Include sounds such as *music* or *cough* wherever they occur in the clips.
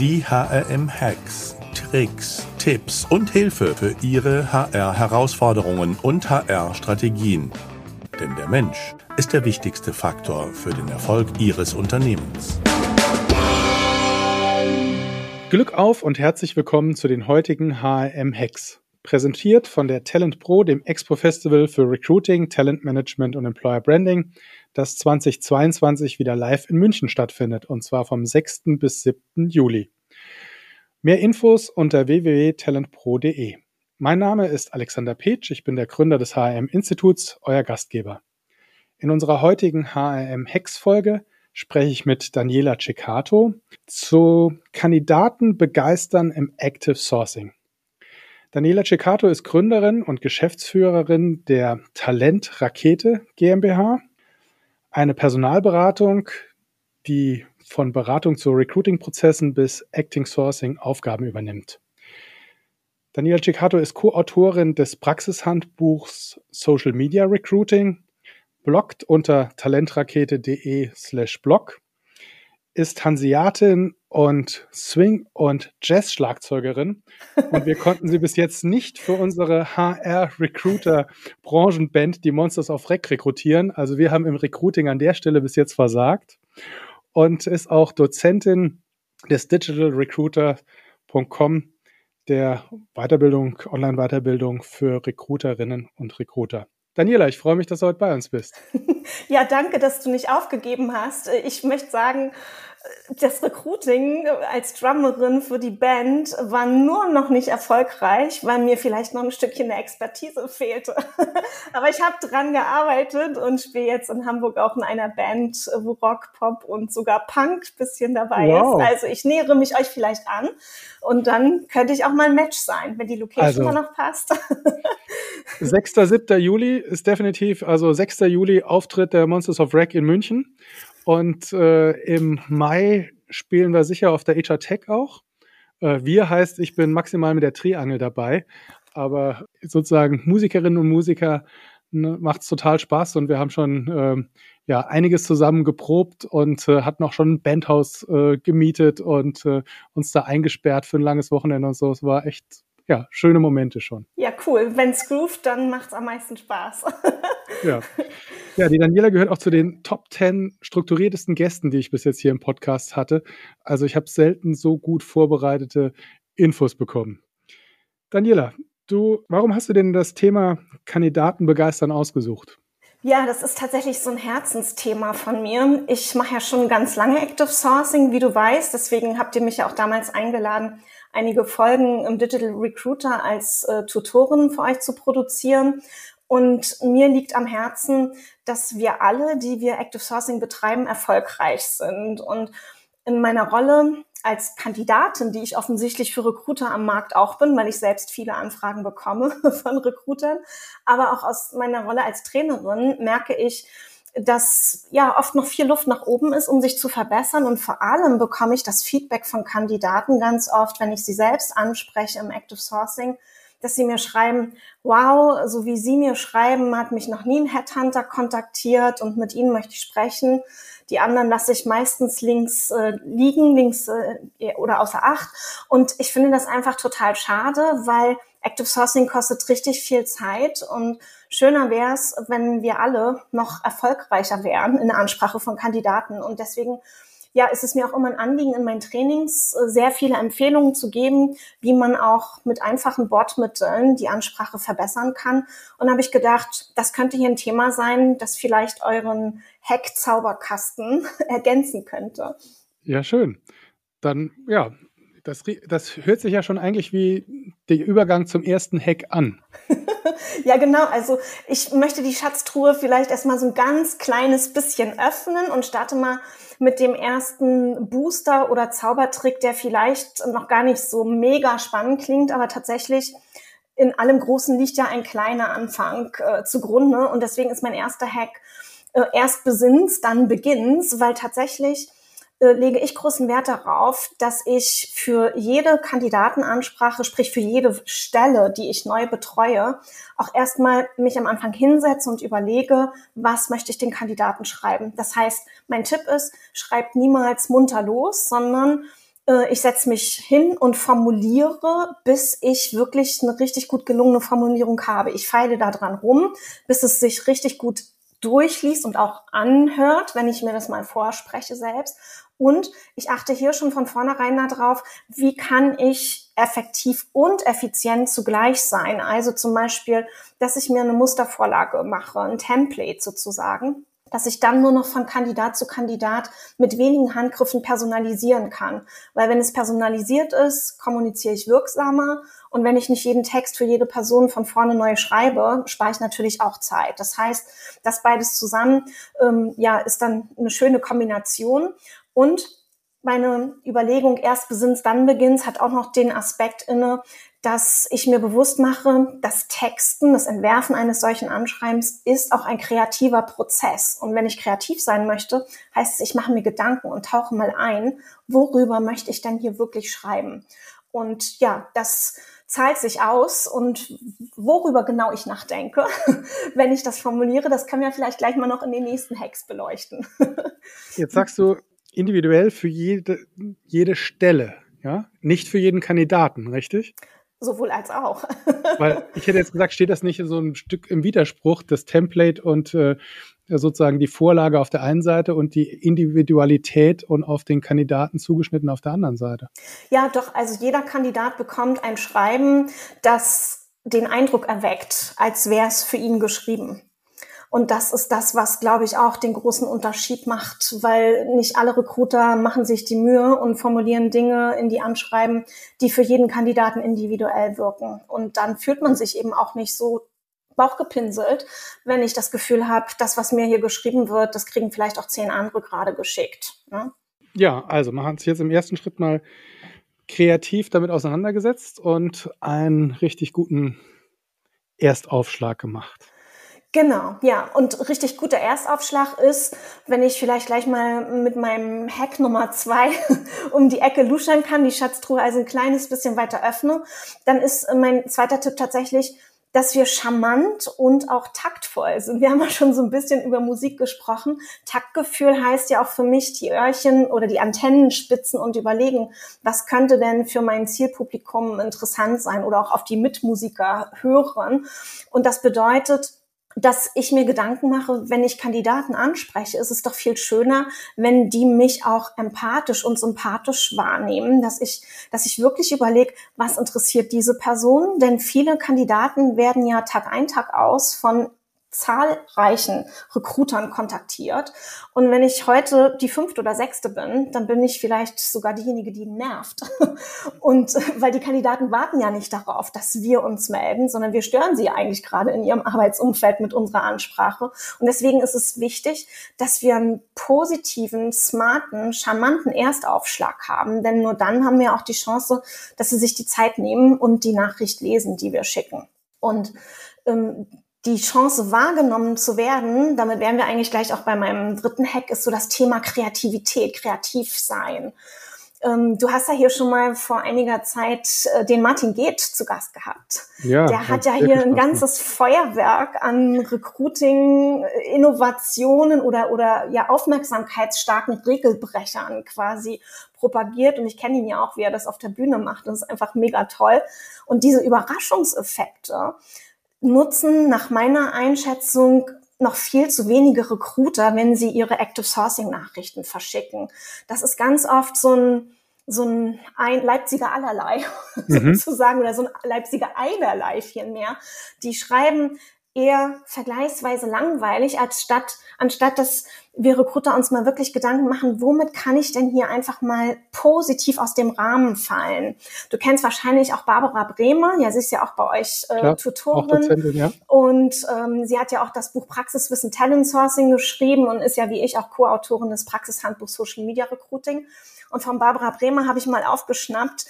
Die HRM-Hacks, Tricks, Tipps und Hilfe für Ihre HR-Herausforderungen und HR-Strategien. Denn der Mensch ist der wichtigste Faktor für den Erfolg Ihres Unternehmens. Glück auf und herzlich willkommen zu den heutigen HRM-Hacks. Präsentiert von der Talent Pro, dem Expo Festival für Recruiting, Talent Management und Employer Branding das 2022 wieder live in München stattfindet, und zwar vom 6. bis 7. Juli. Mehr Infos unter www.talentpro.de. Mein Name ist Alexander Petsch, ich bin der Gründer des HRM-Instituts, euer Gastgeber. In unserer heutigen HRM-Hex-Folge spreche ich mit Daniela Ceccato zu Kandidaten begeistern im Active Sourcing. Daniela Ceccato ist Gründerin und Geschäftsführerin der Talent Rakete GmbH eine Personalberatung, die von Beratung zu Recruiting-Prozessen bis Acting Sourcing Aufgaben übernimmt. Daniela Ciccato ist Co-Autorin des Praxishandbuchs Social Media Recruiting, bloggt unter talentrakete.de slash blog, ist Hanseatin und Swing- und Jazz-Schlagzeugerin. Und wir konnten sie bis jetzt nicht für unsere HR-Recruiter-Branchenband, die Monsters of Rec, rekrutieren. Also wir haben im Recruiting an der Stelle bis jetzt versagt. Und ist auch Dozentin des digitalrecruiter.com, der Weiterbildung, Online-Weiterbildung für Recruiterinnen und Recruiter. Daniela, ich freue mich, dass du heute bei uns bist. *laughs* Ja, danke, dass du nicht aufgegeben hast. Ich möchte sagen, das Recruiting als Drummerin für die Band war nur noch nicht erfolgreich, weil mir vielleicht noch ein Stückchen der Expertise fehlte. *laughs* Aber ich habe dran gearbeitet und spiele jetzt in Hamburg auch in einer Band, wo Rock, Pop und sogar Punk bisschen dabei wow. ist. Also ich nähere mich euch vielleicht an und dann könnte ich auch mal ein Match sein, wenn die Location also, immer noch passt. *laughs* 6. 7. Juli ist definitiv, also 6. Juli Auftritt der Monsters of Wreck in München und äh, im Mai spielen wir sicher auf der HR Tech auch. Äh, wir heißt, ich bin maximal mit der Triangel dabei. Aber sozusagen Musikerinnen und Musiker ne, macht es total Spaß und wir haben schon äh, ja einiges zusammen geprobt und äh, hatten auch schon ein Bandhaus äh, gemietet und äh, uns da eingesperrt für ein langes Wochenende und so. Es war echt ja, schöne Momente schon. Ja, cool. Wenn es groovt, dann macht es am meisten Spaß. *laughs* ja. ja, die Daniela gehört auch zu den Top 10 strukturiertesten Gästen, die ich bis jetzt hier im Podcast hatte. Also ich habe selten so gut vorbereitete Infos bekommen. Daniela, du, warum hast du denn das Thema Kandidaten begeistern ausgesucht? Ja, das ist tatsächlich so ein Herzensthema von mir. Ich mache ja schon ganz lange Active Sourcing, wie du weißt. Deswegen habt ihr mich ja auch damals eingeladen, einige Folgen im Digital Recruiter als äh, Tutorin für euch zu produzieren. Und mir liegt am Herzen, dass wir alle, die wir Active Sourcing betreiben, erfolgreich sind. Und in meiner Rolle als Kandidatin, die ich offensichtlich für Recruiter am Markt auch bin, weil ich selbst viele Anfragen bekomme *laughs* von Recruitern, aber auch aus meiner Rolle als Trainerin merke ich, dass ja oft noch viel Luft nach oben ist, um sich zu verbessern. Und vor allem bekomme ich das Feedback von Kandidaten ganz oft, wenn ich sie selbst anspreche im Active Sourcing, dass sie mir schreiben, wow, so wie Sie mir schreiben, hat mich noch nie ein Headhunter kontaktiert und mit Ihnen möchte ich sprechen. Die anderen lasse ich meistens links äh, liegen, links äh, oder außer Acht. Und ich finde das einfach total schade, weil Active Sourcing kostet richtig viel Zeit und schöner wäre es, wenn wir alle noch erfolgreicher wären in der Ansprache von Kandidaten. Und deswegen ja, ist es mir auch immer ein Anliegen, in meinen Trainings äh, sehr viele Empfehlungen zu geben, wie man auch mit einfachen Wortmitteln die Ansprache verbessern kann. Und da habe ich gedacht, das könnte hier ein Thema sein, das vielleicht euren Hack-Zauberkasten *laughs* ergänzen könnte. Ja, schön. Dann, ja, das, das hört sich ja schon eigentlich wie der Übergang zum ersten Hack an. *laughs* ja, genau. Also ich möchte die Schatztruhe vielleicht erstmal so ein ganz kleines bisschen öffnen und starte mal mit dem ersten Booster oder Zaubertrick, der vielleicht noch gar nicht so mega spannend klingt, aber tatsächlich in allem Großen liegt ja ein kleiner Anfang äh, zugrunde. Und deswegen ist mein erster Hack äh, erst besinns, dann beginns, weil tatsächlich äh, lege ich großen Wert darauf, dass ich für jede Kandidatenansprache, sprich für jede Stelle, die ich neu betreue, auch erstmal mich am Anfang hinsetze und überlege, was möchte ich den Kandidaten schreiben. Das heißt, mein Tipp ist, schreibt niemals munter los, sondern Äh, ich setze mich hin und formuliere, bis ich wirklich eine richtig gut gelungene Formulierung habe. Ich feile da dran rum, bis es sich richtig gut durchliest und auch anhört, wenn ich mir das mal vorspreche selbst. Und ich achte hier schon von vornherein darauf, wie kann ich effektiv und effizient zugleich sein. Also zum Beispiel, dass ich mir eine Mustervorlage mache, ein Template sozusagen dass ich dann nur noch von Kandidat zu Kandidat mit wenigen Handgriffen personalisieren kann. Weil wenn es personalisiert ist, kommuniziere ich wirksamer. Und wenn ich nicht jeden Text für jede Person von vorne neu schreibe, spare ich natürlich auch Zeit. Das heißt, das beides zusammen, ähm, ja, ist dann eine schöne Kombination. Und meine Überlegung erst besinnt, dann beginnt, hat auch noch den Aspekt inne, dass ich mir bewusst mache, das Texten, das Entwerfen eines solchen Anschreibens ist auch ein kreativer Prozess. Und wenn ich kreativ sein möchte, heißt es, ich mache mir Gedanken und tauche mal ein, worüber möchte ich denn hier wirklich schreiben? Und ja, das zahlt sich aus und worüber genau ich nachdenke, *laughs* wenn ich das formuliere, das können wir vielleicht gleich mal noch in den nächsten Hacks beleuchten. *laughs* Jetzt sagst du individuell für jede, jede Stelle, ja? Nicht für jeden Kandidaten, richtig? Sowohl als auch. *laughs* Weil ich hätte jetzt gesagt, steht das nicht so ein Stück im Widerspruch, das Template und äh, sozusagen die Vorlage auf der einen Seite und die Individualität und auf den Kandidaten zugeschnitten auf der anderen Seite? Ja, doch, also jeder Kandidat bekommt ein Schreiben, das den Eindruck erweckt, als wäre es für ihn geschrieben. Und das ist das, was, glaube ich, auch den großen Unterschied macht, weil nicht alle Recruiter machen sich die Mühe und formulieren Dinge in die Anschreiben, die für jeden Kandidaten individuell wirken. Und dann fühlt man sich eben auch nicht so bauchgepinselt, wenn ich das Gefühl habe, das, was mir hier geschrieben wird, das kriegen vielleicht auch zehn andere gerade geschickt. Ne? Ja, also man hat sich jetzt im ersten Schritt mal kreativ damit auseinandergesetzt und einen richtig guten Erstaufschlag gemacht. Genau, ja. Und richtig guter Erstaufschlag ist, wenn ich vielleicht gleich mal mit meinem Hack Nummer zwei *laughs* um die Ecke luschern kann, die Schatztruhe also ein kleines bisschen weiter öffne, dann ist mein zweiter Tipp tatsächlich, dass wir charmant und auch taktvoll sind. Wir haben ja schon so ein bisschen über Musik gesprochen. Taktgefühl heißt ja auch für mich die Öhrchen oder die Antennen spitzen und überlegen, was könnte denn für mein Zielpublikum interessant sein oder auch auf die Mitmusiker hören. Und das bedeutet, dass ich mir Gedanken mache, wenn ich Kandidaten anspreche, ist es doch viel schöner, wenn die mich auch empathisch und sympathisch wahrnehmen, dass ich, dass ich wirklich überlege, was interessiert diese Person? Denn viele Kandidaten werden ja Tag ein, Tag aus von zahlreichen Recruitern kontaktiert. Und wenn ich heute die fünfte oder sechste bin, dann bin ich vielleicht sogar diejenige, die nervt. *laughs* Und weil die Kandidaten warten ja nicht darauf, dass wir uns melden, sondern wir stören sie eigentlich gerade in ihrem Arbeitsumfeld mit unserer Ansprache. Und deswegen ist es wichtig, dass wir einen positiven, smarten, charmanten Erstaufschlag haben. Denn nur dann haben wir auch die Chance, dass sie sich die Zeit nehmen und die Nachricht lesen, die wir schicken. Und ähm, die Chance wahrgenommen zu werden, damit wären wir eigentlich gleich auch bei meinem dritten Hack, ist so das Thema Kreativität, kreativ sein. Ähm, du hast ja hier schon mal vor einiger Zeit äh, den Martin Geht zu Gast gehabt. Ja, Der hat ja hier ein ganzes Feuerwerk an Recruiting, Innovationen oder, oder ja aufmerksamkeitsstarken Regelbrechern quasi propagiert. Und ich kenne ihn ja auch, wie er das auf der Bühne macht. Das ist einfach mega toll. Und diese Überraschungseffekte, nutzen nach meiner Einschätzung noch viel zu wenige Recruiter, wenn sie ihre Active Sourcing Nachrichten verschicken. Das ist ganz oft so ein, so ein, ein Leipziger allerlei *laughs* mhm. sozusagen oder so ein Leipziger einerlei vielmehr. Die schreiben eher vergleichsweise langweilig, als statt, anstatt dass wir Recruiter uns mal wirklich Gedanken machen, womit kann ich denn hier einfach mal positiv aus dem Rahmen fallen? Du kennst wahrscheinlich auch Barbara Bremer, ja, sie ist ja auch bei euch äh, Klar, Tutorin. Ja. Und ähm, sie hat ja auch das Buch Praxiswissen Talent Sourcing geschrieben und ist ja wie ich auch Co-Autorin des Praxishandbuchs Social Media Recruiting. Und von Barbara Bremer habe ich mal aufgeschnappt,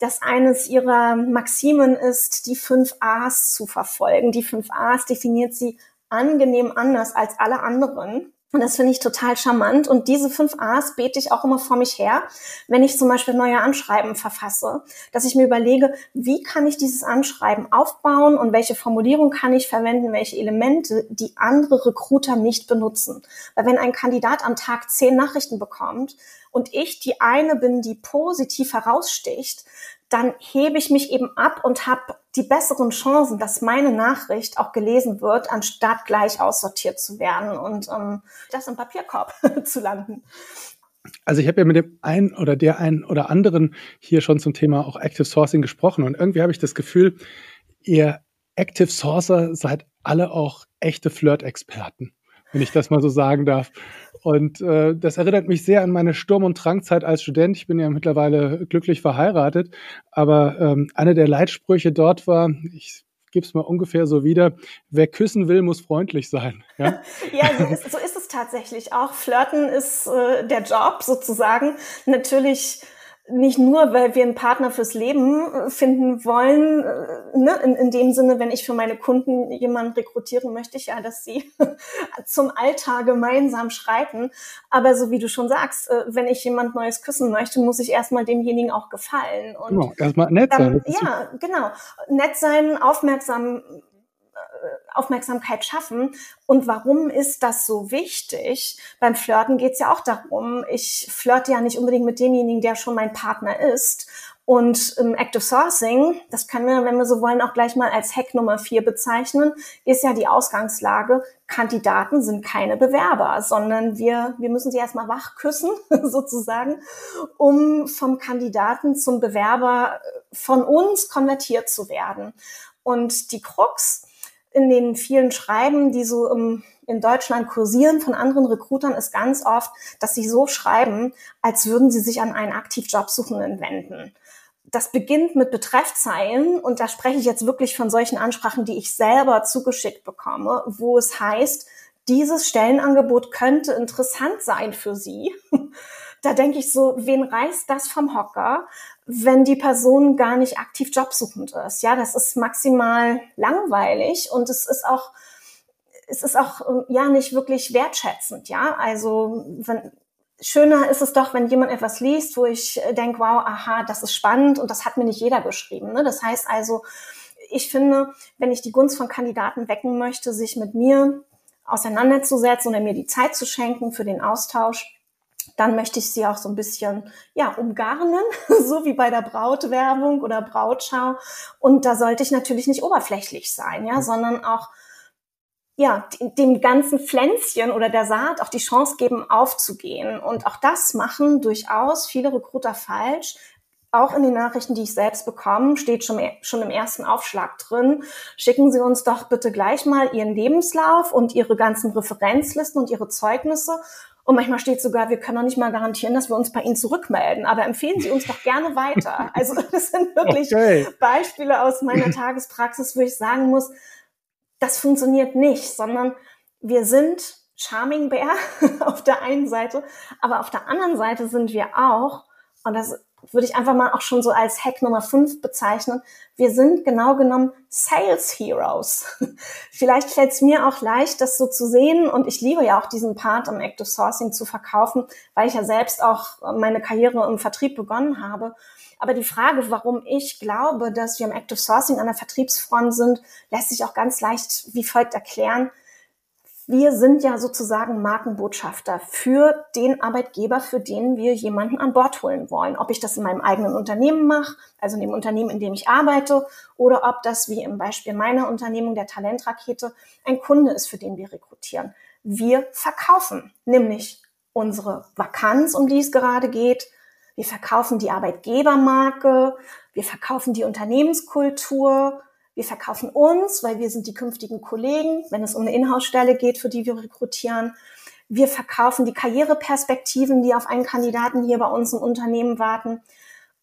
dass eines ihrer Maximen ist, die fünf A's zu verfolgen. Die fünf A's definiert sie angenehm anders als alle anderen. Und das finde ich total charmant. Und diese fünf A's bete ich auch immer vor mich her, wenn ich zum Beispiel neue Anschreiben verfasse, dass ich mir überlege, wie kann ich dieses Anschreiben aufbauen und welche Formulierung kann ich verwenden, welche Elemente, die andere Recruiter nicht benutzen. Weil wenn ein Kandidat am Tag zehn Nachrichten bekommt und ich die eine bin, die positiv heraussticht, dann hebe ich mich eben ab und habe die besseren Chancen, dass meine Nachricht auch gelesen wird, anstatt gleich aussortiert zu werden und ähm, das im Papierkorb *laughs* zu landen. Also ich habe ja mit dem einen oder der einen oder anderen hier schon zum Thema auch Active Sourcing gesprochen und irgendwie habe ich das Gefühl, ihr Active Sourcer seid alle auch echte Flirt-Experten, wenn ich das mal so sagen darf. Und äh, das erinnert mich sehr an meine Sturm- und Drangzeit als Student. Ich bin ja mittlerweile glücklich verheiratet, aber ähm, einer der Leitsprüche dort war, ich gebe es mal ungefähr so wieder, wer küssen will, muss freundlich sein. Ja, *laughs* ja so, ist, so ist es tatsächlich auch. Flirten ist äh, der Job sozusagen. Natürlich nicht nur, weil wir einen Partner fürs Leben äh, finden wollen, äh, ne? in, in dem Sinne, wenn ich für meine Kunden jemanden rekrutieren möchte, ich ja, dass sie *laughs* zum Alltag gemeinsam schreiten. Aber so wie du schon sagst, äh, wenn ich jemand Neues küssen möchte, muss ich erstmal demjenigen auch gefallen. Und genau, erstmal nett sein. ja, genau. Nett sein, aufmerksam Aufmerksamkeit schaffen. Und warum ist das so wichtig? Beim Flirten geht es ja auch darum, ich flirte ja nicht unbedingt mit demjenigen, der schon mein Partner ist. Und im Active Sourcing, das können wir, wenn wir so wollen, auch gleich mal als Hack Nummer vier bezeichnen, ist ja die Ausgangslage, Kandidaten sind keine Bewerber, sondern wir, wir müssen sie erstmal wach küssen, *laughs* sozusagen, um vom Kandidaten zum Bewerber von uns konvertiert zu werden. Und die Krux in den vielen Schreiben, die so im, in Deutschland kursieren von anderen Recruitern, ist ganz oft, dass sie so schreiben, als würden sie sich an einen aktiv Jobsuchenden wenden. Das beginnt mit Betreffzeilen und da spreche ich jetzt wirklich von solchen Ansprachen, die ich selber zugeschickt bekomme, wo es heißt, dieses Stellenangebot könnte interessant sein für Sie. Da denke ich so, wen reißt das vom Hocker? wenn die Person gar nicht aktiv jobsuchend ist. Ja, das ist maximal langweilig und es ist auch, es ist auch, ja, nicht wirklich wertschätzend. Ja, also, wenn, schöner ist es doch, wenn jemand etwas liest, wo ich denke, wow, aha, das ist spannend und das hat mir nicht jeder geschrieben. Ne? Das heißt also, ich finde, wenn ich die Gunst von Kandidaten wecken möchte, sich mit mir auseinanderzusetzen oder mir die Zeit zu schenken für den Austausch, dann möchte ich sie auch so ein bisschen ja umgarnen, *laughs* so wie bei der Brautwerbung oder Brautschau. Und da sollte ich natürlich nicht oberflächlich sein, ja, sondern auch ja dem ganzen Pflänzchen oder der Saat auch die Chance geben, aufzugehen. Und auch das machen durchaus viele Recruiter falsch. Auch in den Nachrichten, die ich selbst bekomme, steht schon, schon im ersten Aufschlag drin. Schicken Sie uns doch bitte gleich mal Ihren Lebenslauf und Ihre ganzen Referenzlisten und Ihre Zeugnisse und manchmal steht sogar, wir können noch nicht mal garantieren, dass wir uns bei Ihnen zurückmelden, aber empfehlen Sie uns doch gerne weiter. *laughs* Also das sind wirklich okay. Beispiele aus meiner Tagespraxis, wo ich sagen muss, das funktioniert nicht, sondern wir sind Charming Bear *laughs* auf der einen Seite, aber auf der anderen Seite sind wir auch, und das würde ich einfach mal auch schon so als Hack Nummer 5 bezeichnen. Wir sind genau genommen Sales Heroes. *laughs* Vielleicht fällt es mir auch leicht, das so zu sehen und ich liebe ja auch diesen Part im Active Sourcing zu verkaufen, weil ich ja selbst auch meine Karriere im Vertrieb begonnen habe. Aber die Frage, warum ich glaube, dass wir im Active Sourcing an der Vertriebsfront sind, lässt sich auch ganz leicht wie folgt erklären wir sind ja sozusagen Markenbotschafter für den Arbeitgeber, für den wir jemanden an Bord holen wollen. Ob ich das in meinem eigenen Unternehmen mache, also in dem Unternehmen, in dem ich arbeite, oder ob das, wie im Beispiel meiner Unternehmung der Talentrakete, ein Kunde ist, für den wir rekrutieren. Wir verkaufen nämlich unsere Vakanz, um die es gerade geht. Wir verkaufen die Arbeitgebermarke. Wir verkaufen die Unternehmenskultur. Wir verkaufen uns, weil wir sind die künftigen Kollegen, wenn es um eine Inhouse-Stelle geht, für die wir rekrutieren. Wir verkaufen die Karriereperspektiven, die auf einen Kandidaten hier bei uns im Unternehmen warten.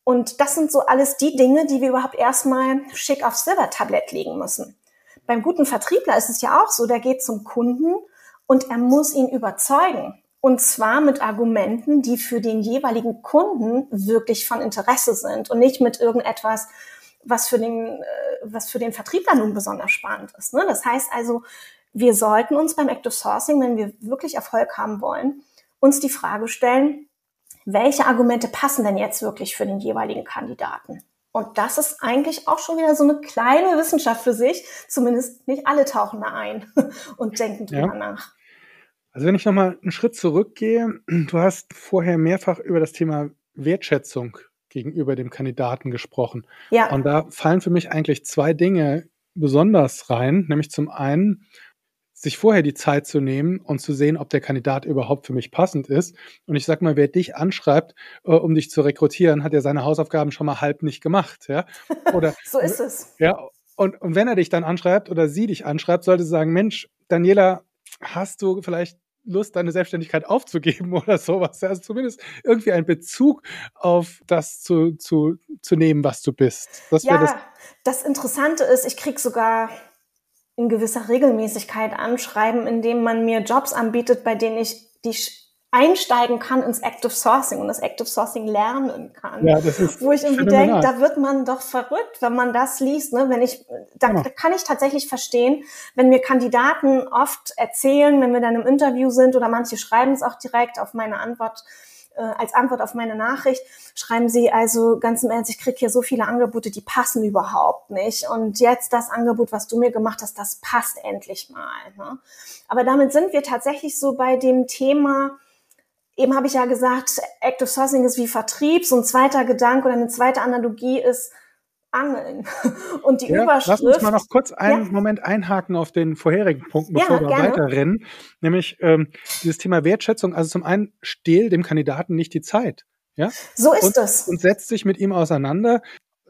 Und das sind so alles die Dinge, die wir überhaupt erstmal schick aufs Silbertablett legen müssen. Beim guten Vertriebler ist es ja auch so, der geht zum Kunden und er muss ihn überzeugen. Und zwar mit Argumenten, die für den jeweiligen Kunden wirklich von Interesse sind und nicht mit irgendetwas, was für den, äh, was für den Vertriebler nun besonders spannend ist. Ne? Das heißt also, wir sollten uns beim Active Sourcing, wenn wir wirklich Erfolg haben wollen, uns die Frage stellen, welche Argumente passen denn jetzt wirklich für den jeweiligen Kandidaten? Und das ist eigentlich auch schon wieder so eine kleine Wissenschaft für sich. Zumindest nicht alle tauchen da ein *laughs* und denken drüber ja. nach. Also wenn ich nochmal einen Schritt zurückgehe, du hast vorher mehrfach über das Thema Wertschätzung gegenüber dem Kandidaten gesprochen. Ja. Und da fallen für mich eigentlich zwei Dinge besonders rein, nämlich zum einen, sich vorher die Zeit zu nehmen und zu sehen, ob der Kandidat überhaupt für mich passend ist. Und ich sag mal, wer dich anschreibt, äh, um dich zu rekrutieren, hat ja seine Hausaufgaben schon mal halb nicht gemacht, ja? *laughs* Oder so ist es. Ja, und, und wenn er dich dann anschreibt oder sie dich anschreibt, sollte sie sagen, Mensch, Daniela, hast du vielleicht Lust, deine Selbstständigkeit aufzugeben *laughs* oder sowas. Also zumindest irgendwie einen Bezug auf das zu, zu, zu nehmen, was du bist. Das ja, das, das Interessante ist, ich kriege sogar in gewisser Regelmäßigkeit Anschreiben, indem man mir Jobs anbietet, bei denen ich die einsteigen kann ins Active Sourcing und das Active Sourcing lernen kann. Ja, das ist Wo ich irgendwie denke, da wird man doch verrückt, wenn man das liest. Ne? Wenn ich, da, ja. da kann ich tatsächlich verstehen, wenn mir Kandidaten oft erzählen, wenn wir dann im Interview sind oder manche schreiben es auch direkt auf meine Antwort, äh, als Antwort auf meine Nachricht, schreiben sie also ganz im Ernst, ich kriege hier so viele Angebote, die passen überhaupt nicht. Und jetzt das Angebot, was du mir gemacht hast, das passt endlich mal. Ne? Aber damit sind wir tatsächlich so bei dem Thema, Eben habe ich ja gesagt, Active Sourcing ist wie Vertrieb. So ein zweiter Gedanke oder eine zweite Analogie ist Angeln. *laughs* Und die ja, Überschrift. Lass uns mal noch kurz einen ja. Moment einhaken auf den vorherigen Punkt, bevor ja, wir weiterrennen. Nämlich ähm, dieses Thema Wertschätzung. Also zum einen stehl dem Kandidaten nicht die Zeit. Ja? So ist es. Und setz dich mit ihm auseinander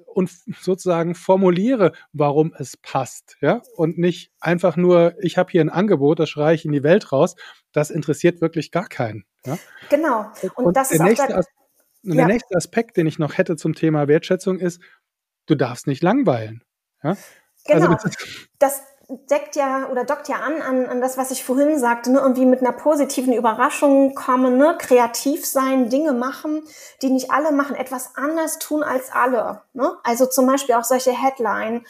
und sozusagen formuliere, warum es passt, ja, und nicht einfach nur, ich habe hier ein Angebot, das schreie ich in die Welt raus. Das interessiert wirklich gar keinen. Ja? Genau. Und, und das der ist nächste, auch der, der nächste Aspekt, den ich noch hätte zum Thema Wertschätzung ist, du darfst nicht langweilen. Ja? Also genau. Also *laughs* das, deckt ja oder dockt ja an, an, an das, was ich vorhin sagte, ne? irgendwie mit einer positiven Überraschung kommen, ne? kreativ sein, Dinge machen, die nicht alle machen, etwas anders tun als alle. Ne? Also zum Beispiel auch solche Headline,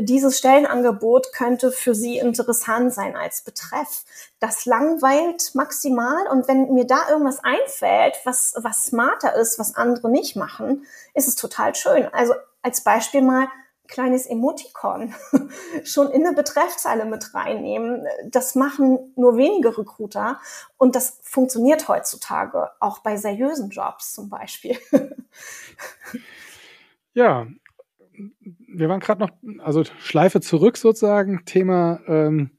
dieses Stellenangebot könnte für Sie interessant sein als Betreff. Das langweilt maximal und wenn mir da irgendwas einfällt, was, was smarter ist, was andere nicht machen, ist es total schön. Also als Beispiel mal kleines Emoticon *laughs* schon in eine Betreffzeile mit reinnehmen. Das machen nur wenige Recruiter und das funktioniert heutzutage auch bei seriösen Jobs zum Beispiel. *laughs* Ja, wir waren gerade noch, also Schleife zurück sozusagen, Thema ähm,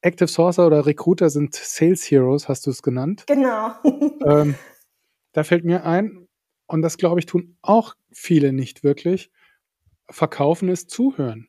Active Sourcer oder Recruiter sind Sales Heroes, hast du es genannt. Genau. *laughs* ähm, da fällt mir ein, und das glaube ich tun auch viele nicht wirklich, verkaufen ist zuhören.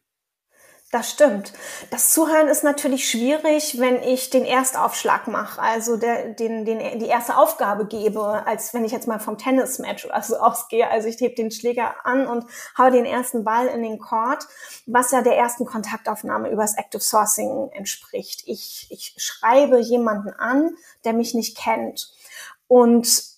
Das stimmt. Das Zuhören ist natürlich schwierig, wenn ich den Erstaufschlag mache, also der, den, den, die erste Aufgabe gebe, als wenn ich jetzt mal vom Tennismatch oder so *laughs* ausgehe. Also ich hebe den Schläger an und hau den ersten Ball in den Court, was ja der ersten Kontaktaufnahme übers Active Sourcing entspricht. Ich, ich schreibe jemanden an, der mich nicht kennt. Und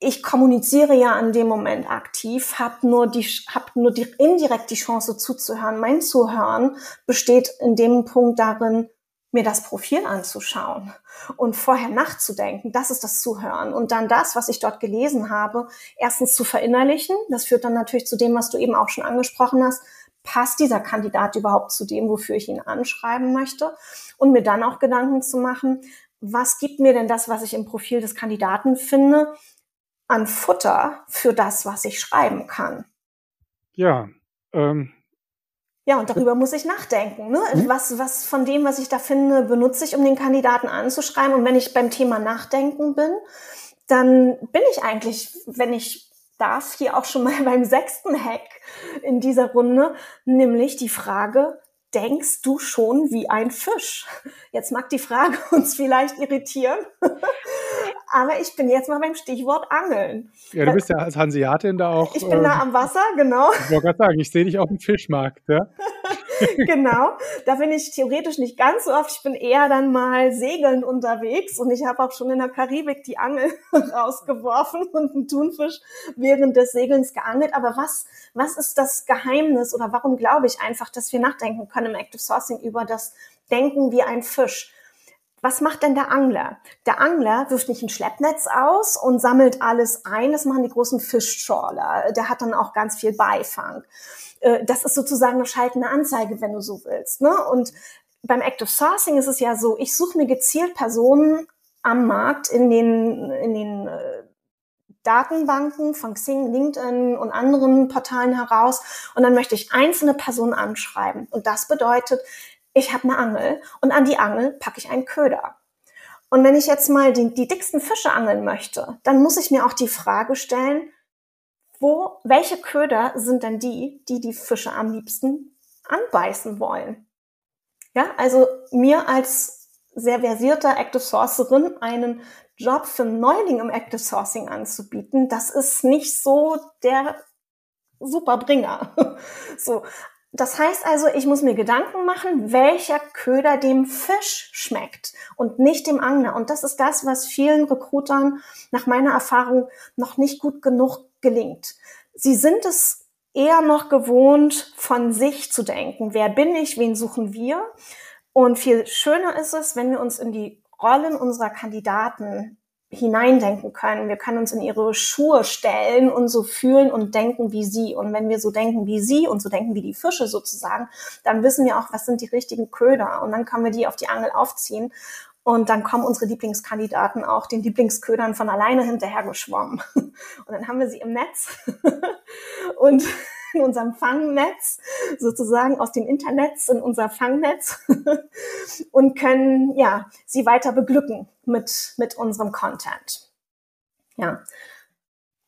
ich kommuniziere ja an dem Moment aktiv, habe nur die, hab nur die, indirekt die Chance zuzuhören. Mein Zuhören besteht in dem Punkt darin, mir das Profil anzuschauen und vorher nachzudenken. Das ist das Zuhören. Und dann das, was ich dort gelesen habe, erstens zu verinnerlichen. Das führt dann natürlich zu dem, was du eben auch schon angesprochen hast. Passt dieser Kandidat überhaupt zu dem, wofür ich ihn anschreiben möchte? Und mir dann auch Gedanken zu machen, was gibt mir denn das, was ich im Profil des Kandidaten finde, an Futter für das, was ich schreiben kann. Ja. Ähm, ja, und darüber muss ich nachdenken. Ne? Mhm. Was, was von dem, was ich da finde, benutze ich, um den Kandidaten anzuschreiben. Und wenn ich beim Thema Nachdenken bin, dann bin ich eigentlich, wenn ich darf, hier auch schon mal *laughs* beim sechsten Hack in dieser Runde, nämlich die Frage, denkst du schon wie ein Fisch? Jetzt mag die Frage *laughs* uns vielleicht irritieren, *laughs* aber ich bin jetzt mal beim Stichwort Angeln. Ja, du bist ja als Hanseatin da auch. Ich bin äh, da am Wasser, genau. Ich wollte gerade sagen, ich sehe dich auf dem Fischmarkt, ja. *laughs* *laughs* genau, da bin ich theoretisch nicht ganz so oft. Ich bin eher dann mal segelnd unterwegs und ich habe auch schon in der Karibik die Angel *laughs* rausgeworfen und einen Thunfisch während des Segelns geangelt. Aber was, was ist das Geheimnis oder warum glaube ich einfach, dass wir nachdenken können im Active Sourcing über das denken wie ein Fisch. Was macht denn der Angler? Der Angler wirft nicht ein Schleppnetz aus und sammelt alles ein. Das machen die großen Fischschorler. Der hat dann auch ganz viel Beifang. Äh, das ist sozusagen eine schaltende Anzeige, wenn du so willst. Ne? Und beim Active Sourcing ist es ja so, ich suche mir gezielt Personen am Markt in den, in den äh, Datenbanken von Xing, LinkedIn und anderen Portalen heraus und dann möchte ich einzelne Personen anschreiben. Und das bedeutet, ich habe eine Angel und an die Angel packe ich einen Köder. Und wenn ich jetzt mal die, die dicksten Fische angeln möchte, dann muss ich mir auch die Frage stellen, wo, welche Köder sind denn die, die die Fische am liebsten anbeißen wollen? Ja, also mir als sehr versierter Active Sourcerin einen Job für Neuling im Active Sourcing anzubieten, das ist nicht so der Superbringer. *laughs* so. Das heißt also, ich muss mir Gedanken machen, welcher Köder dem Fisch schmeckt und nicht dem Angler. Und das ist das, was vielen Recruitern nach meiner Erfahrung noch nicht gut genug gelingt. Sie sind es eher noch gewohnt, von sich zu denken. Wer bin ich? Wen suchen wir? Und viel schöner ist es, wenn wir uns in die Rollen unserer Kandidaten hineindenken können. Wir können uns in ihre Schuhe stellen und so fühlen und denken wie sie. Und wenn wir so denken wie sie und so denken wie die Fische sozusagen, dann wissen wir auch, was sind die richtigen Köder. Und dann können wir die auf die Angel aufziehen. Und dann kommen unsere Lieblingskandidaten auch den Lieblingsködern von alleine hinterhergeschwommen. *laughs* Und dann haben wir sie im Netz. *laughs* und in unserem Fangnetz, sozusagen aus dem Internet in unser Fangnetz *laughs* und können ja sie weiter beglücken mit, mit unserem Content. Ja.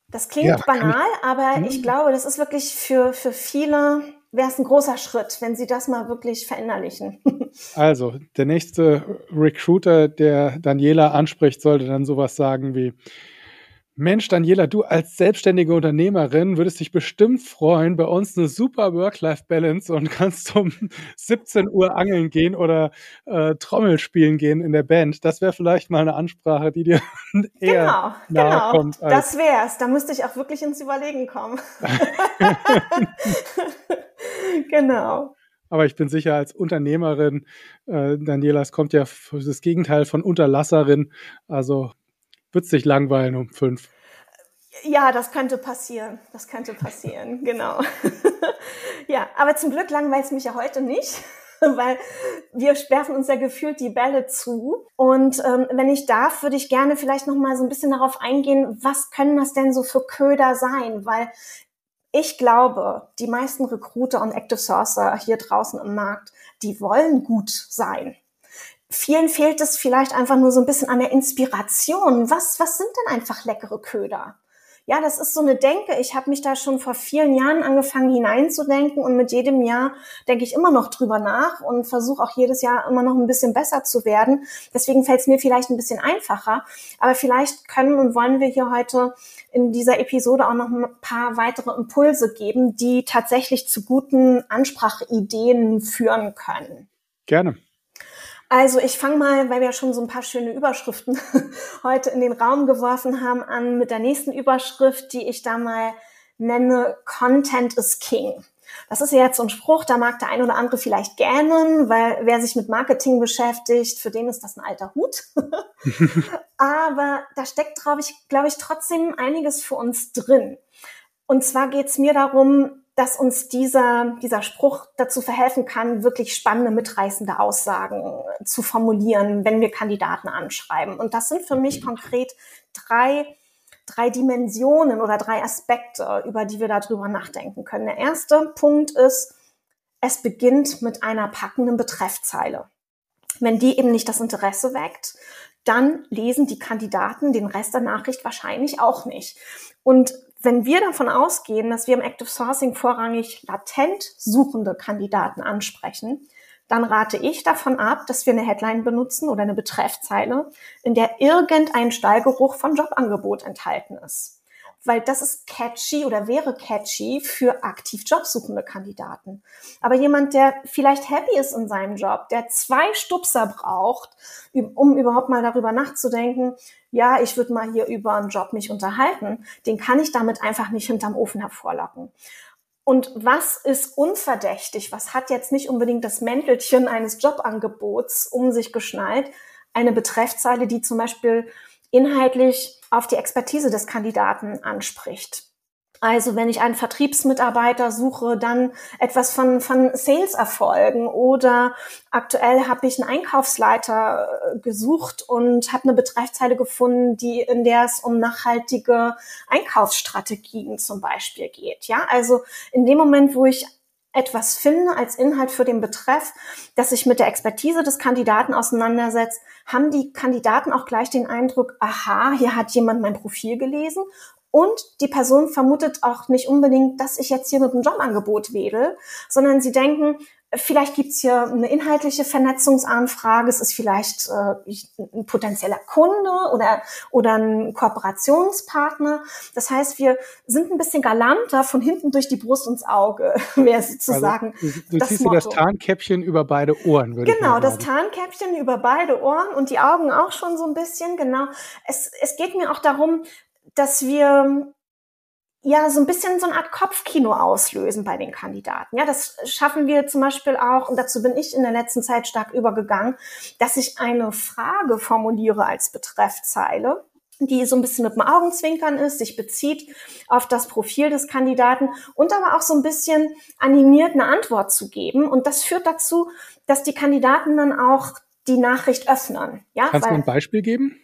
Das klingt ja, banal, ich, aber ich glaube, das ist wirklich für, für viele wäre es ein großer Schritt, wenn sie das mal wirklich verinnerlichen. *laughs* Also, der nächste Recruiter, der Daniela anspricht, sollte dann sowas sagen wie, Mensch, Daniela, du als selbstständige Unternehmerin würdest dich bestimmt freuen, bei uns eine super Work-Life-Balance und kannst um *laughs* 17 Uhr angeln gehen oder äh, Trommel spielen gehen in der Band. Das wäre vielleicht mal eine Ansprache, die dir *laughs* eher genau, nahe genau. kommt. Das wär's. Da müsste ich auch wirklich ins Überlegen kommen. *laughs* genau. Aber ich bin sicher, als Unternehmerin, äh, Daniela, es kommt ja das Gegenteil von Unterlasserin. Also wird es dich langweilen um fünf. Ja, das könnte passieren. Das könnte passieren, *laughs* genau. *laughs* ja, aber zum Glück langweilt es mich ja heute nicht, *laughs* weil wir werfen uns ja gefühlt die Bälle zu. Und ähm, wenn ich darf, würde ich gerne vielleicht noch mal so ein bisschen darauf eingehen, was können das denn so für Köder sein? Weil ich glaube, die meisten Recruiter und Active Sourcer hier draußen im Markt, die wollen gut sein vielen fehlt es vielleicht einfach nur so ein bisschen an der Inspiration. Was, was sind denn einfach leckere Köder? Ja, das ist so eine Denke. Ich habe mich da schon vor vielen Jahren angefangen hineinzudenken und mit jedem Jahr denke ich immer noch drüber nach und versuche auch jedes Jahr immer noch ein bisschen besser zu werden. Deswegen fällt es mir vielleicht ein bisschen einfacher. Aber vielleicht können und wollen wir hier heute in dieser Episode auch noch ein paar weitere Impulse geben, die tatsächlich zu guten Anspracheideen führen können. Gerne. Also ich fange mal, weil wir schon so ein paar schöne Überschriften *laughs* heute in den Raum geworfen haben, an mit der nächsten Überschrift, die ich da mal nenne, Content is King. Das ist ja jetzt so ein Spruch, da mag der ein oder andere vielleicht gähnen, weil wer sich mit Marketing beschäftigt, für den ist das ein alter Hut. *laughs* Aber da steckt, glaube ich, trotzdem einiges für uns drin. Und zwar geht es mir darum, dass uns dieser, dieser Spruch dazu verhelfen kann, wirklich spannende, mitreißende Aussagen zu formulieren, wenn wir Kandidaten anschreiben. Und das sind für mich konkret drei, drei Dimensionen oder drei Aspekte, über die wir darüber nachdenken können. Der erste Punkt ist, es beginnt mit einer packenden Betreffzeile. Wenn die eben nicht das Interesse weckt, dann lesen die Kandidaten den Rest der Nachricht wahrscheinlich auch nicht. Und wenn wir davon ausgehen, dass wir im Active Sourcing vorrangig latent suchende Kandidaten ansprechen, dann rate ich davon ab, dass wir eine Headline benutzen oder eine Betreffzeile, in der irgendein Stallgeruch von Jobangebot enthalten ist weil das ist catchy oder wäre catchy für aktiv jobsuchende Kandidaten. Aber jemand, der vielleicht happy ist in seinem Job, der zwei Stupser braucht, um überhaupt mal darüber nachzudenken, ja, ich würde mal hier über einen Job mich unterhalten, den kann ich damit einfach nicht hinterm Ofen hervorlocken. und was ist unverdächtig? Was hat jetzt nicht unbedingt das Mäntelchen eines Jobangebots um sich geschnallt? Eine Betreffzeile, die zum Beispiel inhaltlich auf die Expertise des Kandidaten anspricht. Also wenn ich einen Vertriebsmitarbeiter suche, dann etwas von, von Sales-Erfolgen oder aktuell habe ich einen Einkaufsleiter äh, gesucht und habe eine Betreffzeile gefunden, die, in der es um nachhaltige Einkaufsstrategien zum Beispiel geht. Ja, also in dem Moment, wo ich etwas finde als Inhalt für den Betreff, das sich mit der Expertise des Kandidaten auseinandersetzt, haben die Kandidaten auch gleich den Eindruck, aha, hier hat jemand mein Profil gelesen und die Person vermutet auch nicht unbedingt, dass ich jetzt hier mit einem Jobangebot wedel, sondern sie denken, vielleicht gibt's hier eine inhaltliche Vernetzungsanfrage, es ist vielleicht äh, ein potenzieller Kunde oder, oder ein Kooperationspartner. Das heißt, wir sind ein bisschen galanter von hinten durch die Brust ins Auge, *laughs* wäre sozusagen. Also, du, du das ziehst dir das Tarnkäppchen über beide Ohren, würde Genau, das Tarnkäppchen über beide Ohren und die Augen auch schon so ein bisschen, genau. Es, es geht mir auch darum, dass wir ja so ein bisschen so eine Art Kopfkino auslösen bei den Kandidaten. Ja, das schaffen wir zum Beispiel auch, und dazu bin ich in der letzten Zeit stark übergegangen, dass ich eine Frage formuliere als Betreffzeile die so ein bisschen mit dem Augenzwinkern ist, sich bezieht auf das Profil des Kandidaten und aber auch so ein bisschen animiert eine Antwort zu geben. Und das führt dazu, dass die Kandidaten dann auch die Nachricht öffnen. Ja, Kannst du ein Beispiel geben?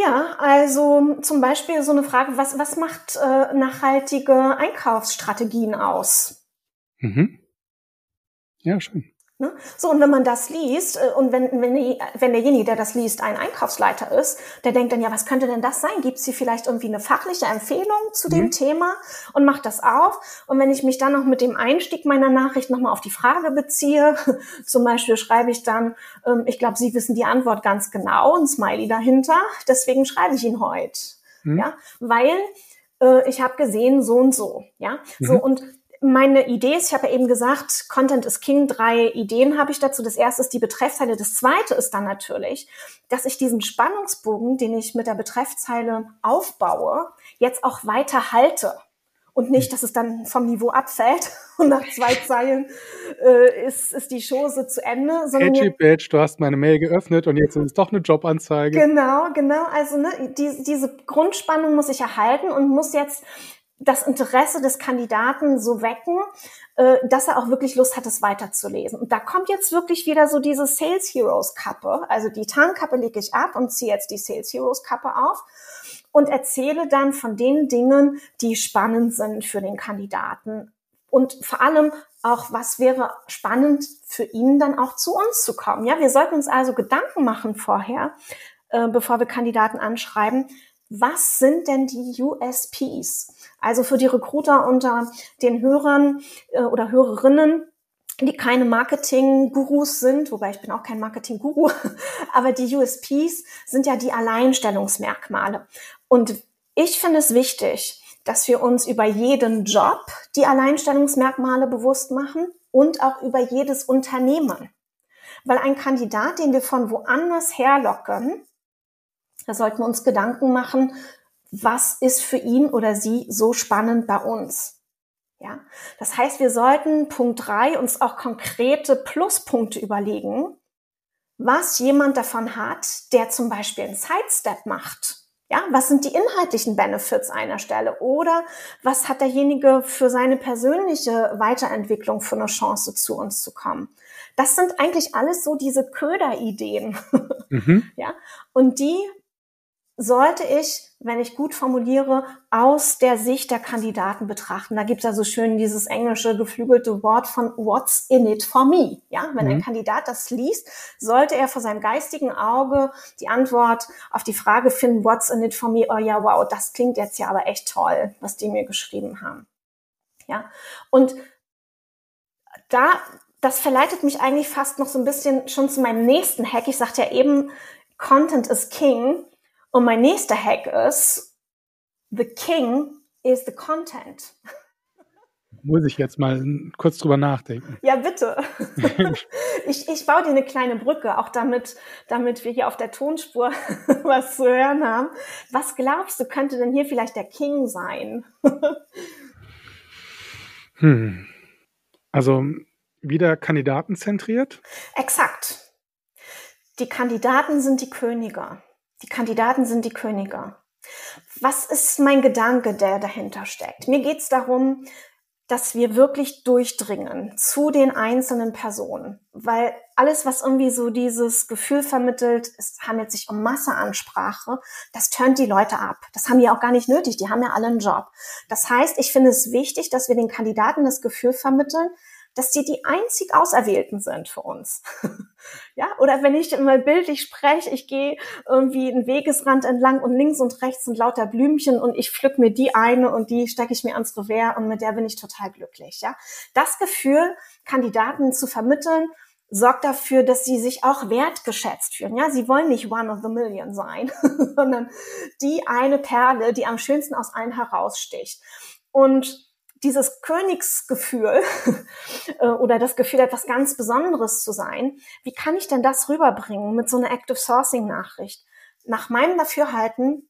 Ja, also zum Beispiel so eine Frage, was, was macht äh, nachhaltige Einkaufsstrategien aus? Mhm. Ja, schön. Ne? So, und wenn man das liest, äh, und wenn, wenn, die, wenn derjenige, der das liest, ein Einkaufsleiter ist, der denkt dann, ja, was könnte denn das sein? Gibt es hier vielleicht irgendwie eine fachliche Empfehlung zu dem mhm. Thema und macht das auf? Und wenn ich mich dann noch mit dem Einstieg meiner Nachricht nochmal auf die Frage beziehe, *laughs* zum Beispiel schreibe ich dann, ähm, ich glaube, Sie wissen die Antwort ganz genau, ein Smiley dahinter, deswegen schreibe ich ihn heute. Mhm. Ja, weil äh, ich habe gesehen, so und so. Ja, mhm. so und meine Idee ist, ich habe ja eben gesagt, Content is King, drei Ideen habe ich dazu. Das erste ist die Betreffzeile. Das zweite ist dann natürlich, dass ich diesen Spannungsbogen, den ich mit der Betreffzeile aufbaue, jetzt auch weiter halte. Und nicht, dass es dann vom Niveau abfällt *laughs* und nach zwei Zeilen äh, ist, ist die Chose zu Ende. Sondern Edgy Badge, du hast meine Mail geöffnet und jetzt ist es doch eine Jobanzeige. Genau, genau. Also ne, die, diese Grundspannung muss ich erhalten und muss jetzt das Interesse des Kandidaten so wecken, äh, dass er auch wirklich Lust hat, es weiterzulesen. Und da kommt jetzt wirklich wieder so diese Sales Heroes Kappe. Also die Tarnkappe lege ich ab und ziehe jetzt die Sales Heroes Kappe auf und erzähle dann von den Dingen, die spannend sind für den Kandidaten. Und vor allem auch, was wäre spannend für ihn dann auch zu uns zu kommen. Ja, wir sollten uns also Gedanken machen vorher, äh, bevor wir Kandidaten anschreiben. Was sind denn die USPs? Also für die Recruiter unter den Hörern äh, oder Hörerinnen, die keine Marketing-Gurus sind, wobei ich bin auch kein Marketing-Guru, *laughs* aber die USPs sind ja die Alleinstellungsmerkmale. Und ich finde es wichtig, dass wir uns über jeden Job die Alleinstellungsmerkmale bewusst machen und auch über jedes Unternehmen. Weil ein Kandidat, den wir von woanders herlocken, da sollten wir uns Gedanken machen, was ist für ihn oder sie so spannend bei uns? Ja, das heißt, wir sollten Punkt drei uns auch konkrete Pluspunkte überlegen, was jemand davon hat, der zum Beispiel einen Sidestep macht. Ja, was sind die inhaltlichen Benefits einer Stelle? Oder was hat derjenige für seine persönliche Weiterentwicklung für eine Chance zu uns zu kommen? Das sind eigentlich alles so diese Köderideen. *laughs* Mhm. Ja, und die sollte ich, wenn ich gut formuliere, aus der Sicht der Kandidaten betrachten. Da gibt es ja so schön dieses englische geflügelte Wort von What's in it for me. Ja, wenn mhm. ein Kandidat das liest, sollte er vor seinem geistigen Auge die Antwort auf die Frage finden, What's in it for me? Oh ja, wow, das klingt jetzt ja aber echt toll, was die mir geschrieben haben. Ja, und da, das verleitet mich eigentlich fast noch so ein bisschen schon zu meinem nächsten Hack. Ich sagte ja eben, Content is King. Und mein nächster Hack ist, the king is the content. Muss ich jetzt mal kurz drüber nachdenken. Ja, bitte. *laughs* ich, ich baue dir eine kleine Brücke, auch damit, damit wir hier auf der Tonspur *laughs* was zu hören haben. Was glaubst du, könnte denn hier vielleicht der King sein? *laughs* Hm. Also wieder kandidatenzentriert? Exakt. Die Kandidaten sind die Könige. Die Kandidaten sind die Könige. Was ist mein Gedanke, der dahinter steckt? Mir geht es darum, dass wir wirklich durchdringen zu den einzelnen Personen, weil alles, was irgendwie so dieses Gefühl vermittelt, es handelt sich um Masseansprache, das turnt die Leute ab. Das haben die auch gar nicht nötig, die haben ja alle einen Job. Das heißt, ich finde es wichtig, dass wir den Kandidaten das Gefühl vermitteln, dass die die einzig Auserwählten sind für uns. *laughs* ja, oder wenn ich mal bildlich spreche, ich gehe irgendwie einen Wegesrand entlang und links und rechts sind lauter Blümchen und ich pflück mir die eine und die stecke ich mir ans Revers und mit der bin ich total glücklich. Ja, das Gefühl, Kandidaten zu vermitteln, sorgt dafür, dass sie sich auch wertgeschätzt fühlen. Ja, sie wollen nicht one of the million sein, *laughs* sondern die eine Perle, die am schönsten aus allen heraussticht. Und dieses Königsgefühl *laughs* äh, oder das Gefühl, etwas ganz Besonderes zu sein, wie kann ich denn das rüberbringen mit so einer Active Sourcing Nachricht? Nach meinem Dafürhalten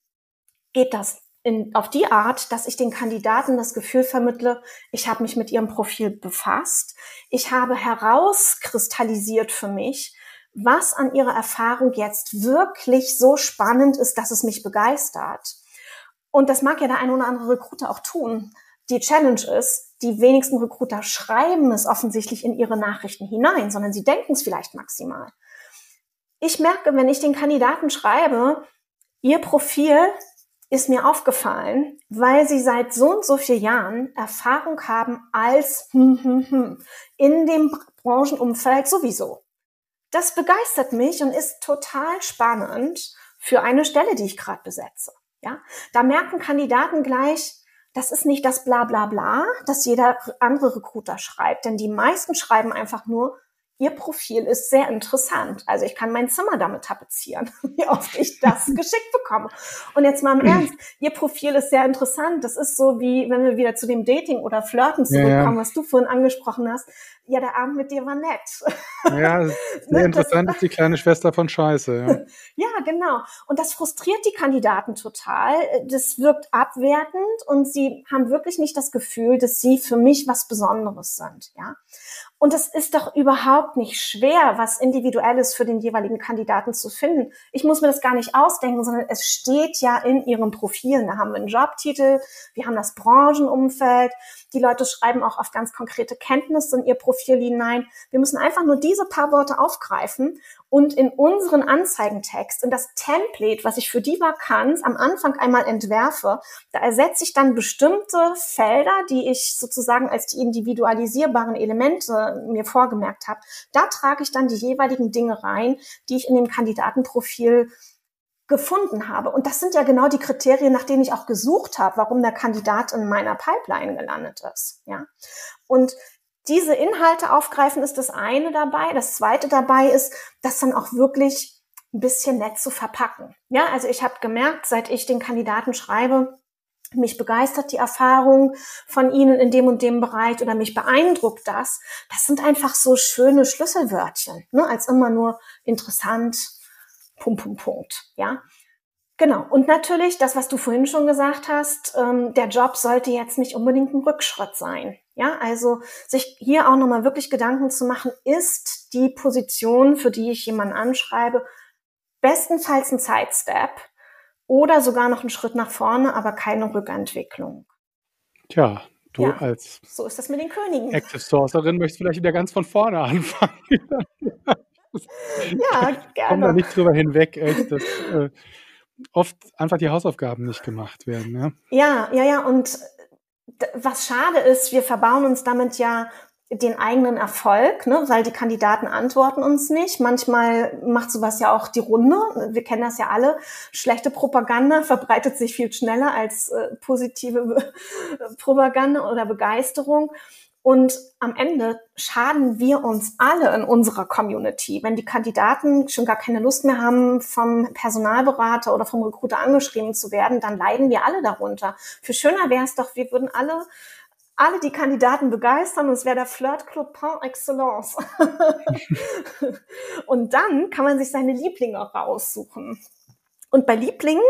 geht das in, auf die Art, dass ich den Kandidaten das Gefühl vermittle, ich habe mich mit ihrem Profil befasst, ich habe herauskristallisiert für mich, was an ihrer Erfahrung jetzt wirklich so spannend ist, dass es mich begeistert. Und das mag ja der eine oder andere Recruiter auch tun die Challenge ist, die wenigsten Recruiter schreiben es offensichtlich in ihre Nachrichten hinein, sondern sie denken es vielleicht maximal. Ich merke, wenn ich den Kandidaten schreibe, ihr Profil ist mir aufgefallen, weil sie seit so und so vielen Jahren Erfahrung haben als hm, hm, hm, in dem Branchenumfeld sowieso. Das begeistert mich und ist total spannend für eine Stelle, die ich gerade besetze. Ja, da merken Kandidaten gleich, das ist nicht das Bla bla das jeder andere Recruiter schreibt, denn die meisten schreiben einfach nur, Ihr Profil ist sehr interessant. Also ich kann mein Zimmer damit tapezieren, *laughs* wie oft ich das *laughs* geschickt bekomme. Und jetzt mal im *clears throat* Ernst, Ihr Profil ist sehr interessant. Das ist so wie, wenn wir wieder zu dem Dating oder Flirten zurückkommen, ja, ja. was du vorhin angesprochen hast. Ja, der Abend mit dir war nett. Ja, sehr *laughs* ne, interessant das, ist die kleine Schwester von Scheiße. Ja. *laughs* ja, genau. Und das frustriert die Kandidaten total. Das wirkt abwertend und sie haben wirklich nicht das Gefühl, dass sie für mich was Besonderes sind. Ja. Und es ist doch überhaupt nicht schwer, was Individuelles für den jeweiligen Kandidaten zu finden. Ich muss mir das gar nicht ausdenken, sondern es steht ja in ihrem Profil. Da haben wir einen Jobtitel, wir haben das Branchenumfeld. Die Leute schreiben auch auf ganz konkrete Kenntnisse in ihr Profil hinein. Wir müssen einfach nur diese paar Worte aufgreifen und in unseren Anzeigentext, in das Template, was ich für die Vakanz am Anfang einmal entwerfe, da ersetze ich dann bestimmte Felder, die ich sozusagen als die individualisierbaren Elemente mir vorgemerkt habe. Da trage ich dann die jeweiligen Dinge rein, die ich in dem Kandidatenprofil gefunden habe. Und das sind ja genau die Kriterien, nach denen ich auch gesucht habe, warum der Kandidat in meiner Pipeline gelandet ist. Ja. Und diese Inhalte aufgreifen ist das eine dabei. Das zweite dabei ist, das dann auch wirklich ein bisschen nett zu verpacken. Ja, also ich habe gemerkt, seit ich den Kandidaten schreibe, mich begeistert die Erfahrung von Ihnen in dem und dem Bereich oder mich beeindruckt das. Das sind einfach so schöne Schlüsselwörtchen, ne, als immer nur interessant, Punkt, Punkt, Punkt. Ja, Genau. Und natürlich, das, was du vorhin schon gesagt hast, ähm, der Job sollte jetzt nicht unbedingt ein Rückschritt sein. Ja, also sich hier auch nochmal wirklich Gedanken zu machen, ist die Position, für die ich jemanden anschreibe, bestenfalls ein Sidestep oder sogar noch einen Schritt nach vorne, aber keine Rückentwicklung. Tja, du ja, als so ist das mit den Königen. Active Sourcerin möchtest vielleicht wieder ganz von vorne *laughs* anfangen. ja, gerne. Komm da nicht drüber hinweg, echt. Das, äh, oft einfach die Hausaufgaben nicht gemacht werden. Ja, ja, ja, ja. Und was schade ist, wir verbauen uns damit ja den eigenen Erfolg, ne, weil die Kandidaten antworten uns nicht. Manchmal macht sowas ja auch die Runde. Wir kennen das ja alle. Schlechte Propaganda verbreitet sich viel schneller als äh, positive Propaganda oder Begeisterung. Und am Ende schaden wir uns alle in unserer Community. Wenn die Kandidaten schon gar keine Lust mehr haben, vom Personalberater oder vom Recruiter angeschrieben zu werden, dann leiden wir alle darunter. Für schöner wäre es doch, wir würden alle alle die Kandidaten begeistern und es wäre der Flirtclub par excellence. *laughs* und dann kann man sich seine Lieblinge raussuchen. Und bei Lieblingen,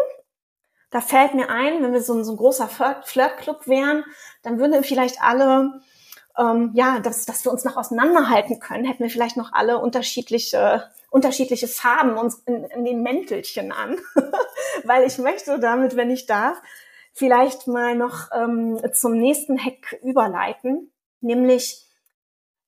da fällt mir ein, wenn wir so, so ein großer Flirtclub wären, dann würden vielleicht alle ähm, ja, dass, dass wir uns noch auseinanderhalten können, hätten wir vielleicht noch alle unterschiedliche, unterschiedliche Farben uns in, in den Mäntelchen an. *laughs* Weil ich möchte damit, wenn ich darf, vielleicht mal noch ähm, zum nächsten Hack überleiten, nämlich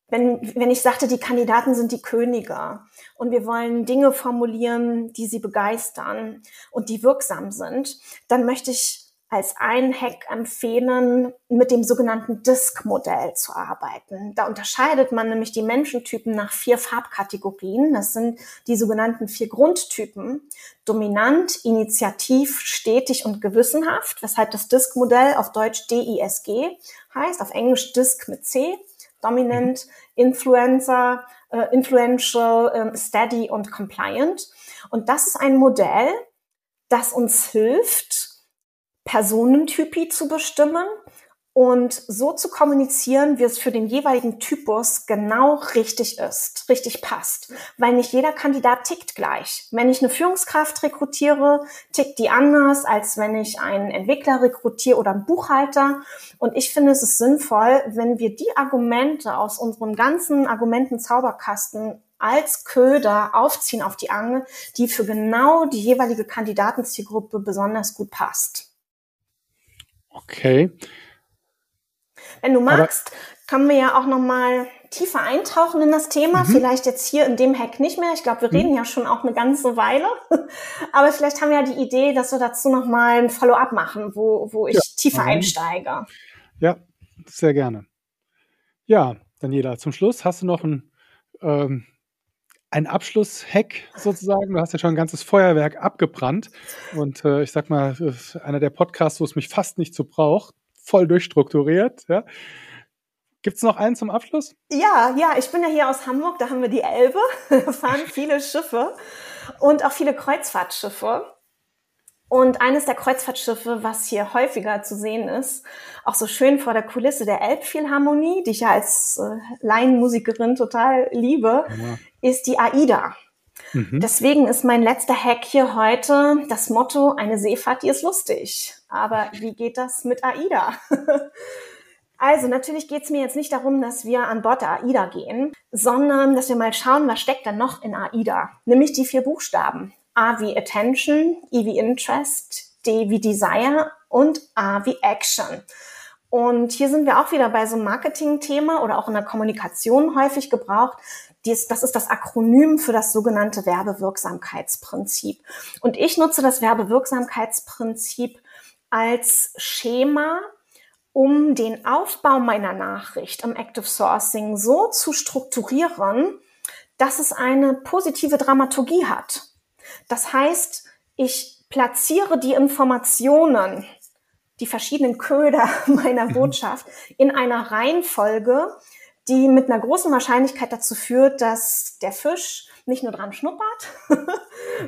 wenn, wenn ich sagte, die Kandidaten sind die Könige und wir wollen Dinge formulieren, die sie begeistern und die wirksam sind, dann möchte ich als einen Hack empfehlen, mit dem sogenannten Disk-Modell zu arbeiten. Da unterscheidet man nämlich die Menschentypen nach vier Farbkategorien. Das sind die sogenannten vier Grundtypen. Dominant, initiativ, stetig und gewissenhaft, weshalb das Disk-Modell auf Deutsch DISG heißt, auf Englisch Disk mit C. Dominant, Influencer, äh, Influential, äh, Steady und Compliant. Und das ist ein Modell, das uns hilft, Personentypi zu bestimmen und so zu kommunizieren, wie es für den jeweiligen Typus genau richtig ist, richtig passt. Weil nicht jeder Kandidat tickt gleich. Wenn ich eine Führungskraft rekrutiere, tickt die anders, als wenn ich einen Entwickler rekrutiere oder einen Buchhalter. Und ich finde, es ist sinnvoll, wenn wir die Argumente aus unserem ganzen Argumentenzauberkasten als Köder aufziehen auf die Angel, die für genau die jeweilige Kandidatenzielgruppe besonders gut passt. Okay. Wenn du magst, Aber können wir ja auch noch mal tiefer eintauchen in das Thema. Mhm. Vielleicht jetzt hier in dem Hack nicht mehr. Ich glaube, wir mhm. reden ja schon auch eine ganze Weile. *laughs* Aber vielleicht haben wir ja die Idee, dass wir dazu noch mal ein Follow-up machen, wo, wo ich ja. tiefer mhm. einsteige. Ja, sehr gerne. Ja, Daniela, zum Schluss hast du noch ein ähm, ein Abschlusshack sozusagen. Du hast ja schon ein ganzes Feuerwerk abgebrannt. Und äh, ich sag mal, einer der Podcasts, wo es mich fast nicht so braucht, voll durchstrukturiert. Ja. Gibt es noch einen zum Abschluss? Ja, ja, ich bin ja hier aus Hamburg, da haben wir die Elbe, *laughs* da fahren *laughs* viele Schiffe und auch viele Kreuzfahrtschiffe. Und eines der Kreuzfahrtschiffe, was hier häufiger zu sehen ist, auch so schön vor der Kulisse der Elbphilharmonie, die ich ja als äh, Laienmusikerin total liebe, ja. ist die AIDA. Mhm. Deswegen ist mein letzter Hack hier heute das Motto, eine Seefahrt, die ist lustig. Aber wie geht das mit AIDA? *laughs* Also natürlich geht es mir jetzt nicht darum, dass wir an Bord der AIDA gehen, sondern dass wir mal schauen, was steckt da noch in AIDA. Nämlich die vier Buchstaben. A wie Attention, E wie Interest, D wie Desire und A wie Action. Und hier sind wir auch wieder bei so einem Marketing-Thema oder auch in der Kommunikation häufig gebraucht. Dies, das ist das Akronym für das sogenannte Werbewirksamkeitsprinzip. Und ich nutze das Werbewirksamkeitsprinzip als Schema, um den Aufbau meiner Nachricht im Active Sourcing so zu strukturieren, dass es eine positive Dramaturgie hat. Das heißt, ich platziere die Informationen, die verschiedenen Köder *laughs* meiner mhm. Botschaft in einer Reihenfolge, die mit einer großen Wahrscheinlichkeit dazu führt, dass der Fisch nicht nur dran schnuppert, *laughs*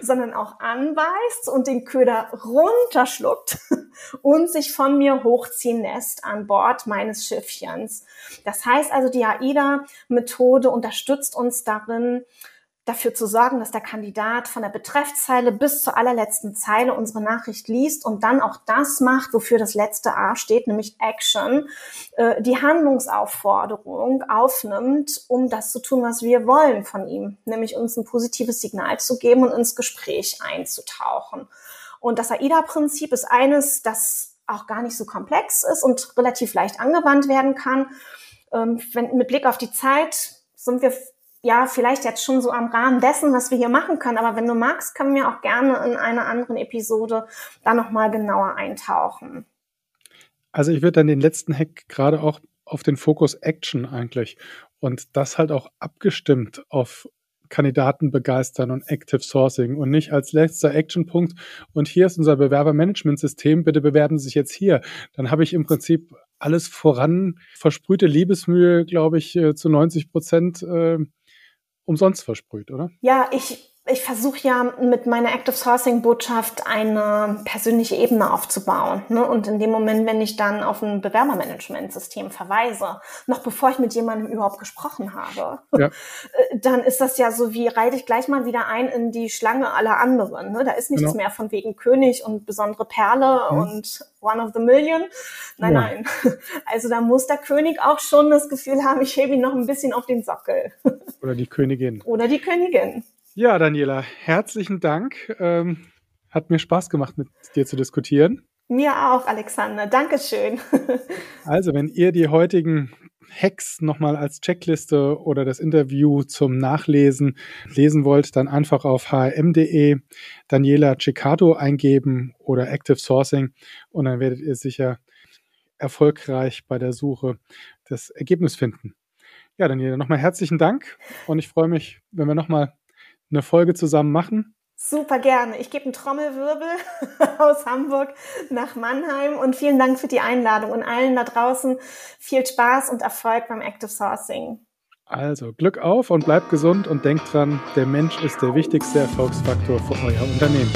sondern auch anbeißt und den Köder runterschluckt *laughs* und sich von mir hochziehen lässt an Bord meines Schiffchens. Das heißt also, die AIDA-Methode unterstützt uns darin, dafür zu sorgen, dass der Kandidat von der Betreffzeile bis zur allerletzten Zeile unsere Nachricht liest und dann auch das macht, wofür das letzte A steht, nämlich Action, äh, die Handlungsaufforderung aufnimmt, um das zu tun, was wir wollen von ihm, nämlich uns ein positives Signal zu geben und ins Gespräch einzutauchen. Und das AIDA-Prinzip ist eines, das auch gar nicht so komplex ist und relativ leicht angewandt werden kann. Ähm, wenn, mit Blick auf die Zeit sind wir ja, vielleicht jetzt schon so am Rahmen dessen, was wir hier machen können. Aber wenn du magst, können wir auch gerne in einer anderen Episode da nochmal genauer eintauchen. Also ich würde dann den letzten Hack gerade auch auf den Fokus Action eigentlich und das halt auch abgestimmt auf Kandidaten begeistern und Active Sourcing und nicht als letzter Actionpunkt. Und hier ist unser Bewerbermanagementsystem. Bitte bewerben Sie sich jetzt hier. Dann habe ich im Prinzip alles voran, versprühte Liebesmühe, glaube ich, äh, zu 90 Prozent äh, umsonst versprüht, oder? Ja, ich ich versuche ja mit meiner Active Sourcing Botschaft eine persönliche Ebene aufzubauen. Ne? Und in dem Moment, wenn ich dann auf ein Bewerbermanagementsystem verweise, noch bevor ich mit jemandem überhaupt gesprochen habe, ja. *laughs* Äh, dann ist das ja so wie, reite ich gleich mal wieder ein in die Schlange aller anderen. Ne? Da ist nichts genau. mehr von wegen König und besondere Perle mhm. und One of the Million. Nein, ja. nein. *laughs* Also da muss der König auch schon das Gefühl haben, ich hebe ihn noch ein bisschen auf den Sockel. *laughs* Oder die Königin. Oder die Königin. Ja, Daniela, herzlichen Dank. Ähm, hat mir Spaß gemacht, mit dir zu diskutieren. Mir auch, Alexander. Dankeschön. *laughs* also, wenn ihr die heutigen Hacks nochmal als Checkliste oder das Interview zum Nachlesen lesen wollt, dann einfach auf hm.de Daniela Ciccato eingeben oder Active Sourcing und dann werdet ihr sicher erfolgreich bei der Suche das Ergebnis finden. Ja, Daniela, nochmal herzlichen Dank und ich freue mich, wenn wir nochmal eine Folge zusammen machen. Super gerne. Ich gebe einen Trommelwirbel *laughs* aus Hamburg nach Mannheim und vielen Dank für die Einladung und allen da draußen viel Spaß und Erfolg beim Active Sourcing. Also Glück auf und bleibt gesund und denkt dran, der Mensch ist der wichtigste Erfolgsfaktor für euer Unternehmen.